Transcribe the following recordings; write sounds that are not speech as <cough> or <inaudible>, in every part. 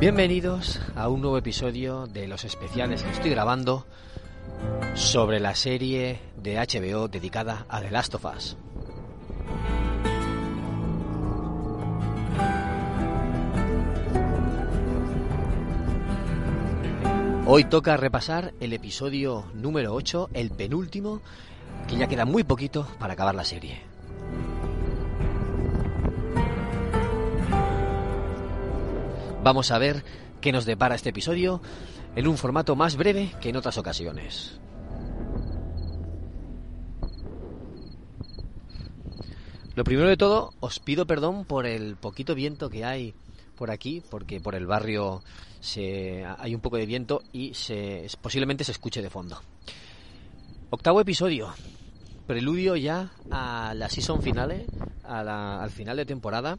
Bienvenidos a un nuevo episodio de los especiales que estoy grabando sobre la serie de HBO dedicada a The Last of Us. Hoy toca repasar el episodio número 8, el penúltimo, que ya queda muy poquito para acabar la serie. Vamos a ver qué nos depara este episodio en un formato más breve que en otras ocasiones. Lo primero de todo, os pido perdón por el poquito viento que hay por aquí, porque por el barrio se, hay un poco de viento y se, posiblemente se escuche de fondo. Octavo episodio, preludio ya a la season finale, al final de temporada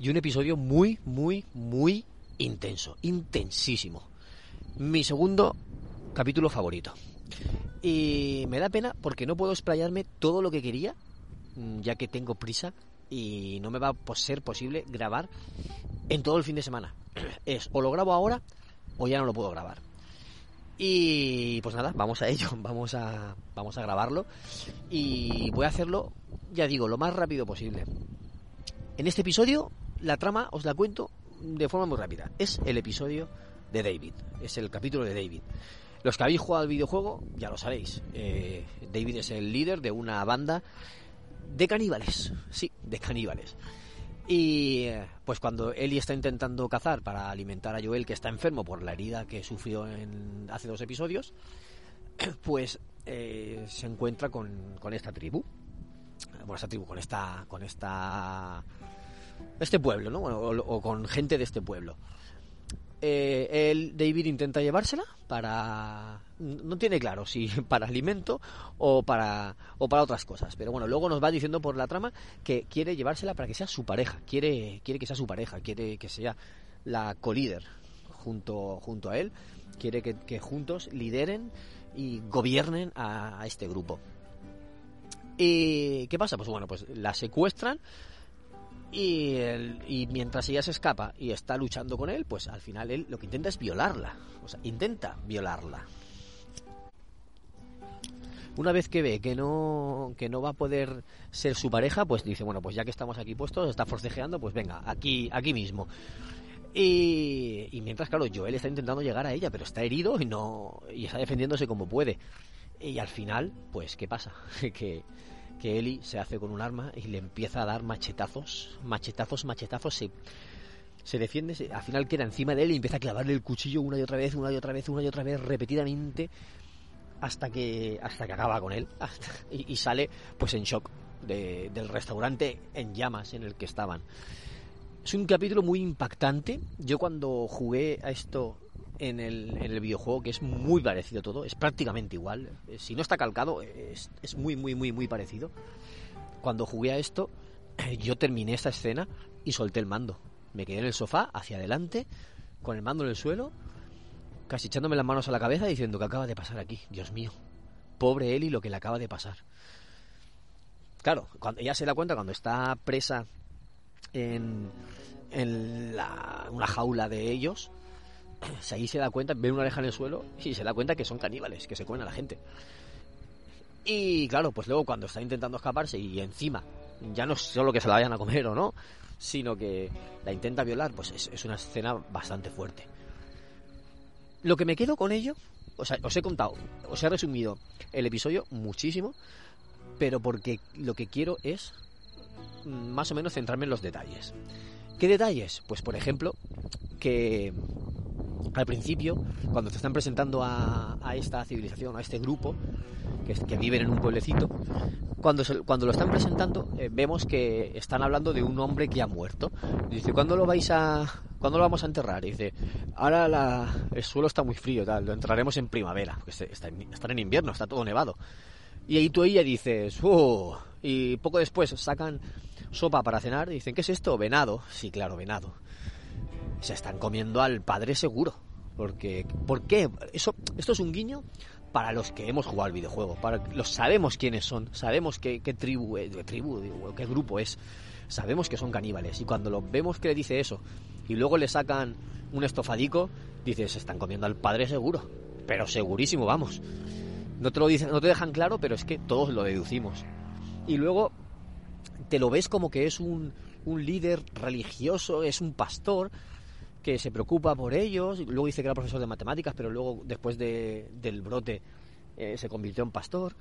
y un episodio muy, muy, muy intenso, intensísimo. Mi segundo capítulo favorito. Y me da pena porque no puedo explayarme todo lo que quería, mm, ya que tengo prisa y no me va a ser posible grabar en todo el fin de semana. <clears throat> Es o lo grabo ahora o ya no lo puedo grabar. Y pues nada, vamos a ello, <laughs> vamos a, vamos a grabarlo y voy a hacerlo, ya digo, lo más rápido posible. En este episodio la trama os la cuento de forma muy rápida. Es el episodio de David, es el capítulo de David. Los que habéis jugado al videojuego ya lo sabéis. Eh, David es el líder de una banda de caníbales, sí, de caníbales. Y eh, pues cuando Ellie está intentando cazar para alimentar a Joel, que está enfermo por la herida que sufrió en, hace dos episodios, <clears throat> pues eh, se encuentra con, con esta tribu. Bueno, esta tribu, con esta, con esta este pueblo, ¿no? O, con gente de este pueblo. Eh, el David intenta llevársela para no tiene claro si <laughs> para alimento o para o para otras cosas pero bueno luego nos va diciendo por la trama que quiere llevársela para que sea su pareja quiere quiere que sea su pareja quiere que sea la co-líder junto junto a él quiere que, juntos lideren y gobiernen a, a este grupo y qué pasa pues bueno pues la secuestran y, mientras ella se escapa y está luchando con él, pues al final él lo que intenta es violarla. O sea, intenta violarla. Una vez que ve que no, que no va a poder ser su pareja, pues dice, bueno, pues ya que estamos aquí puestos, está forcejeando, pues venga, aquí, aquí mismo. Y, y mientras, claro, Joel está intentando llegar a ella, pero está herido y no y está defendiéndose como puede. Y al final, pues, ¿qué pasa? <laughs> que que Eli se hace con un arma y le empieza a dar machetazos, machetazos, machetazos, se, se defiende, al final queda encima de él y empieza a clavarle el cuchillo una y otra vez, una y otra vez, una y otra vez, repetidamente, hasta que, hasta que acaba con él y, sale pues en shock del restaurante en llamas en el que estaban. Es un capítulo muy impactante. Yo cuando jugué a esto en el, videojuego, que es muy parecido todo, es prácticamente igual. Eh, si no está calcado, es, es muy, muy, muy, muy parecido. Cuando jugué a esto, <clears throat> yo terminé esta escena y solté el mando. Me quedé en el sofá, hacia adelante, con el mando en el suelo, casi echándome las manos a la cabeza diciendo que acaba de pasar aquí, Dios mío. Pobre Eli lo que le acaba de pasar. Claro, cuando ella se da cuenta cuando está presa en, en la, una jaula de ellos, <clears throat> ahí se da cuenta, ve una oreja en el suelo y se da cuenta que son caníbales, que se comen a la gente. Y claro, pues luego cuando está intentando escaparse y encima, ya no solo que se la vayan a comer o no, sino que la intenta violar, pues es, una escena bastante fuerte. lo que me quedo con ello, o sea, os he contado, os he resumido el episodio muchísimo, pero porque lo que quiero es mm, más o menos centrarme en los detalles. ¿Qué detalles? Pues por ejemplo, que al principio, cuando te están presentando a, esta civilización, a este grupo, que, viven en un pueblecito, cuando, lo están presentando, eh, vemos que están hablando de un hombre que ha muerto. Dice, ¿cuándo lo vais a, ¿cuándo lo vamos a enterrar? dice, ahora la, el suelo está muy frío, tal, lo enterraremos en primavera, porque está, están en invierno, está todo nevado. Y ahí tú ella dices, ¡uh! Y poco después sacan sopa para cenar y dicen, ¿qué es esto? Venado. Sí, claro, venado. Se están comiendo al padre seguro. Porque, ¿Por qué? Eso, esto es un guiño para los que hemos jugado al videojuego. Para los sabemos quiénes son, sabemos qué, tribu, eh, tribu qué grupo es. Sabemos que son caníbales. Y cuando lo vemos que le dice eso y luego le sacan un estofadico, dices, se están comiendo al padre seguro. Pero segurísimo, vamos. No te lo dicen, no te dejan claro, pero es que todos lo deducimos. Y luego te lo ves como que es un, un líder religioso, es un pastor que se preocupa por ellos. Luego dice que era profesor de matemáticas, pero luego, después de, del brote, eh, se convirtió en pastor.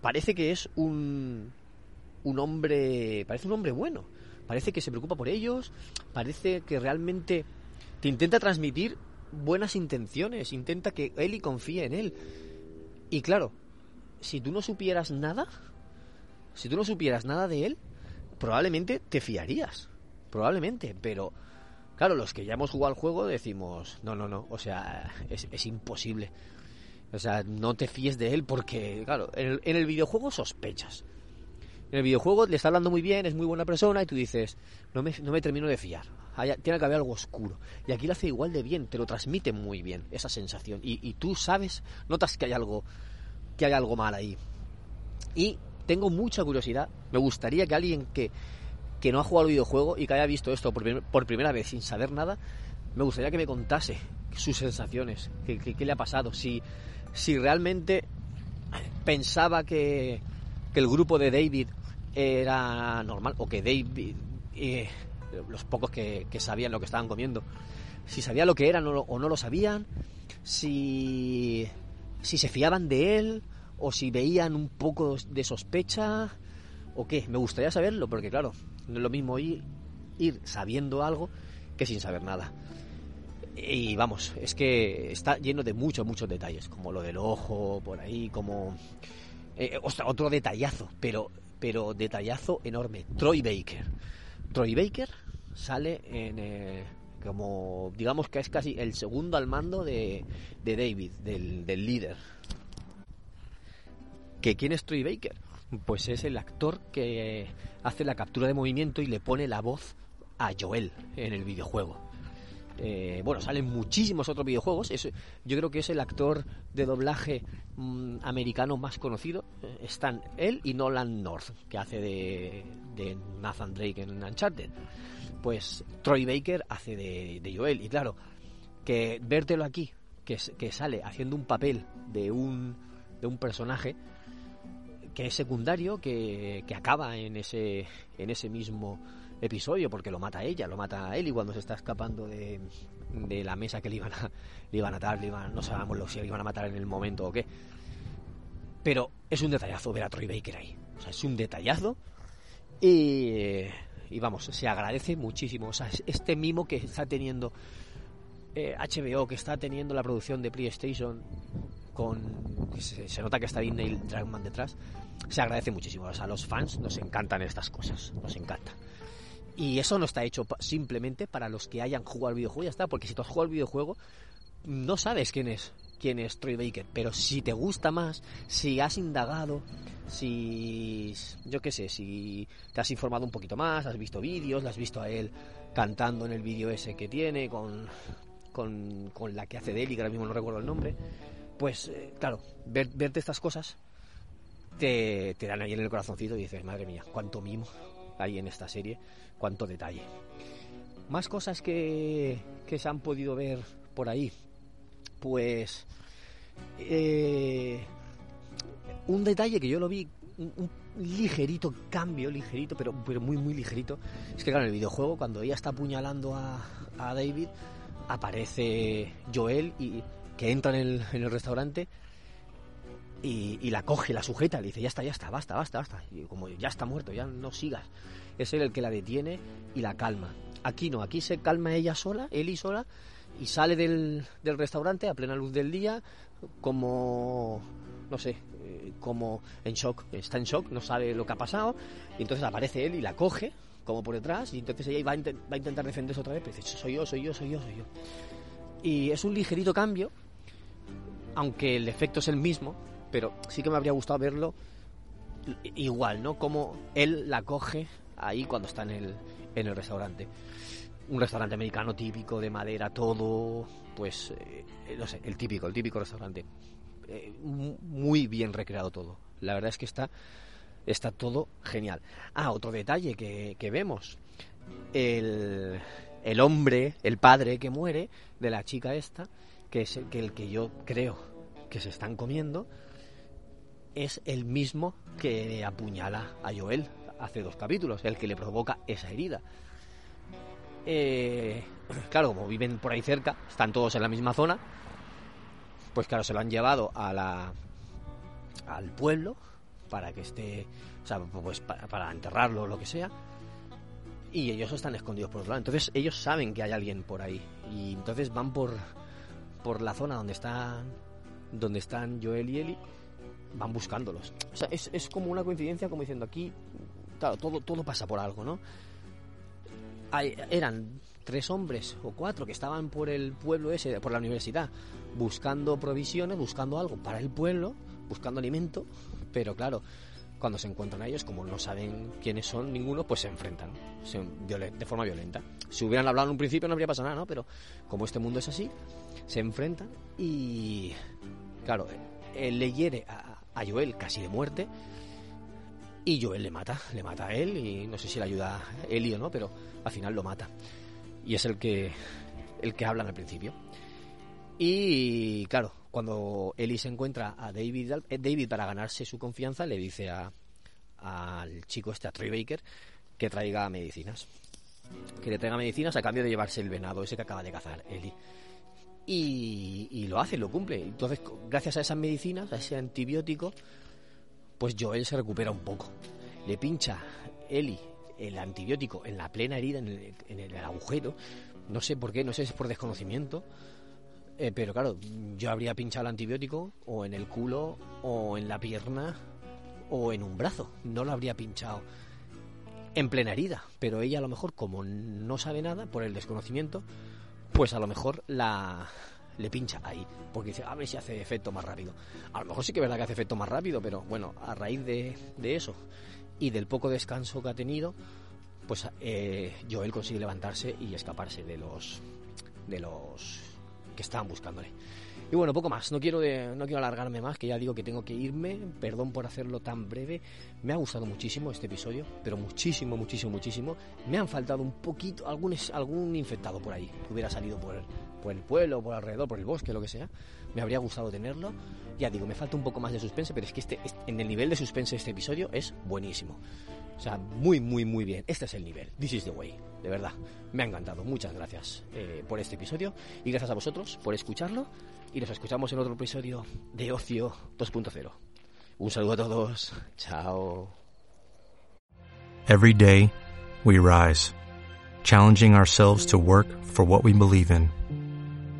Parece que es un, un hombre. Parece un hombre bueno. Parece que se preocupa por ellos. Parece que realmente te intenta transmitir buenas intenciones. Intenta que Eli confíe en él. Y claro, si tú no supieras nada, si tú no supieras nada de él, probablemente te fiarías. Probablemente, pero claro, los que ya hemos jugado al juego decimos, no, no, no, o sea, es, imposible. O sea, no te fíes de él porque, claro, en el, videojuego sospechas. En el videojuego le está hablando muy bien, es muy buena persona y tú dices, no me, no me termino de fiar. tiene que haber algo oscuro. Y aquí lo hace igual de bien, te lo transmite muy bien, esa sensación. Y, y tú sabes, notas que hay algo, que hay algo mal ahí. Y tengo mucha curiosidad. Me gustaría que alguien que, que no ha jugado videojuego y que haya visto esto por, primera vez sin saber nada, me gustaría que me contase sus sensaciones, qué, le ha pasado, si, si realmente pensaba que, que, el grupo de David era normal o que David, eh, los pocos que, sabían lo que estaban comiendo, si sabía lo que eran o no lo sabían, si, si se fiaban de él o si veían un poco de sospecha o qué. Me gustaría saberlo porque claro, no es lo mismo ir, ir sabiendo algo que sin saber nada. Y vamos, es que está lleno de muchos, muchos detalles, como lo del ojo, por ahí, como... Eh, otro detallazo, pero, pero detallazo enorme. Troy Baker. Troy Baker sale en... Eh, como digamos que es casi el segundo al mando de, de David, del, del líder, ¿Que quién es Troy Baker? Pues es el actor que hace la captura de movimiento y le pone la voz a Joel en el videojuego. Eh, bueno, salen muchísimos otros videojuegos. yo creo que es el actor de doblaje mm, americano más conocido. Eh, están él y Nolan North, que hace de, Nathan Drake en Uncharted. Pues Troy Baker hace de, Joel. Y claro, que vértelo aquí, que, que sale haciendo un papel de un, de un personaje, que es secundario, que, que, acaba en ese, en ese mismo episodio, porque lo mata ella, lo mata él y cuando se está escapando de, de la mesa que le iban a, le iban a matar, le iban, no sabemos si le iban a matar en el momento o qué. Pero es un detallazo ver a Troy Baker ahí. O sea, es un detallazo y, y vamos, se agradece muchísimo. O sea, este mimo que está teniendo HBO, eh, que está teniendo la producción de PlayStation, con se, se, nota que está Disney Dragman detrás, se agradece muchísimo. O sea, a los fans nos encantan estas cosas, nos encanta. Y eso no está hecho simplemente para los que hayan jugado al videojuego, ya está, porque si tú has jugado al videojuego, no sabes quién es quién es Troy Baker, pero si te gusta más, si has indagado, si yo qué sé, si te has informado un poquito más, has visto vídeos, has visto a él cantando en el vídeo ese que tiene con, con, con la que hace de él, y que ahora mismo no recuerdo el nombre, pues eh, claro, verte estas cosas te, te, dan ahí en el corazoncito y dices, madre mía, cuánto mimo hay en esta serie, cuánto detalle. Más cosas que, que se han podido ver por ahí, pues eh, un detalle que yo lo vi, un, ligerito cambio, ligerito, pero, pero muy, muy ligerito, es que claro, en el videojuego, cuando ella está apuñalando a, a David, aparece Joel y que entra en el, restaurante y, la coge, la sujeta, le dice, ya está, ya está, basta, basta, basta. Y como ya está muerto, ya no sigas. Es él el que la detiene y la calma. Aquí no, aquí se calma ella sola, y sola, y sale del, del restaurante a plena luz del día como, no sé, eh, como en shock, está en shock, no sabe lo que ha pasado, y entonces aparece él y la coge, como por detrás, y entonces ella va a, va a intentar defenderse otra vez, pero dice, soy yo, soy yo, soy yo, soy yo. Y es un ligerito cambio, aunque el efecto es el mismo, pero sí que me habría gustado verlo igual, ¿no? Como él la coge ahí cuando está en el, en el restaurante. Un restaurante americano típico, de madera, todo, pues, eh, no sé, el típico, el típico restaurante. Eh, muy bien recreado todo. La verdad es que está, está todo genial. Ah, otro detalle que, que vemos. El, el hombre, el padre que muere de la chica esta, que es el que, el que yo creo que se están comiendo, es el mismo que apuñala a Joel hace dos capítulos, el que le provoca esa herida. Eh, <clears throat> claro, como viven por ahí cerca, están todos en la misma zona, pues claro, se lo han llevado a la, al pueblo para que esté, o sea, pues para, para enterrarlo o lo que sea. Y ellos están escondidos por otro lado. Entonces ellos saben que hay alguien por ahí. Y entonces van por, por la zona donde están, donde están Joel y Eli van buscándolos. O sea, es, es, como una coincidencia, como diciendo aquí, claro, todo, todo pasa por algo, ¿no? Eran tres hombres o cuatro que estaban por el pueblo ese, por la universidad, buscando provisiones, buscando algo para el pueblo, buscando alimento, pero claro, cuando se encuentran a ellos, como no saben quiénes son ninguno, pues se enfrentan se, de forma violenta. Si hubieran hablado en un principio no habría pasado nada, ¿no? Pero como este mundo es así, se enfrentan y, claro, él le hiere a, Joel casi de muerte y Joel le mata, le mata a él y no sé si le ayuda a Eli o no, pero al final lo mata. Y es el que el que hablan al principio. Y claro, cuando Eli se encuentra a David, eh, David para ganarse su confianza le dice a, al chico este, a Troy Baker, que traiga medicinas. Que le traiga medicinas a cambio de llevarse el venado ese que acaba de cazar Eli. Y, y, lo hace, lo cumple. Entonces, gracias a esas medicinas, a ese antibiótico, pues Joel se recupera un poco. Le pincha Eli el antibiótico en la plena herida, en el, en el agujero. No sé por qué, no sé si es por desconocimiento. Eh, pero claro, yo habría pinchado el antibiótico o en el culo, o en la pierna, o en un brazo. No lo habría pinchado en plena herida. Pero ella a lo mejor, como no sabe nada, por el desconocimiento, pues a lo mejor la le pincha ahí, porque dice, a ver si hace efecto más rápido. A lo mejor sí que es verdad que hace efecto más rápido, pero bueno, a raíz de, de eso y del poco descanso que ha tenido, pues eh, Joel consigue levantarse y escaparse de los de los que estaban buscándole. Y bueno, poco más, no quiero, de, no quiero alargarme más, que ya digo que tengo que irme, perdón por hacerlo tan breve. Me ha gustado muchísimo este episodio, pero muchísimo, muchísimo, muchísimo. Me han faltado un poquito, algún, algún infectado por ahí, que hubiera salido por, por el pueblo, por alrededor, por el bosque, lo que sea. Me habría gustado tenerlo. Ya digo, me falta un poco más de suspense, pero es que este, en el nivel de suspense este episodio es buenísimo. O sea, muy, muy, muy bien. Este es el nivel. This is the way. De verdad. Me ha encantado. Muchas gracias eh, por este episodio. Y gracias a vosotros por escucharlo. Y nos escuchamos en otro episodio de Ocio 2.0. Un saludo a todos. Chao. Every day, we rise, challenging ourselves to work for what we believe in.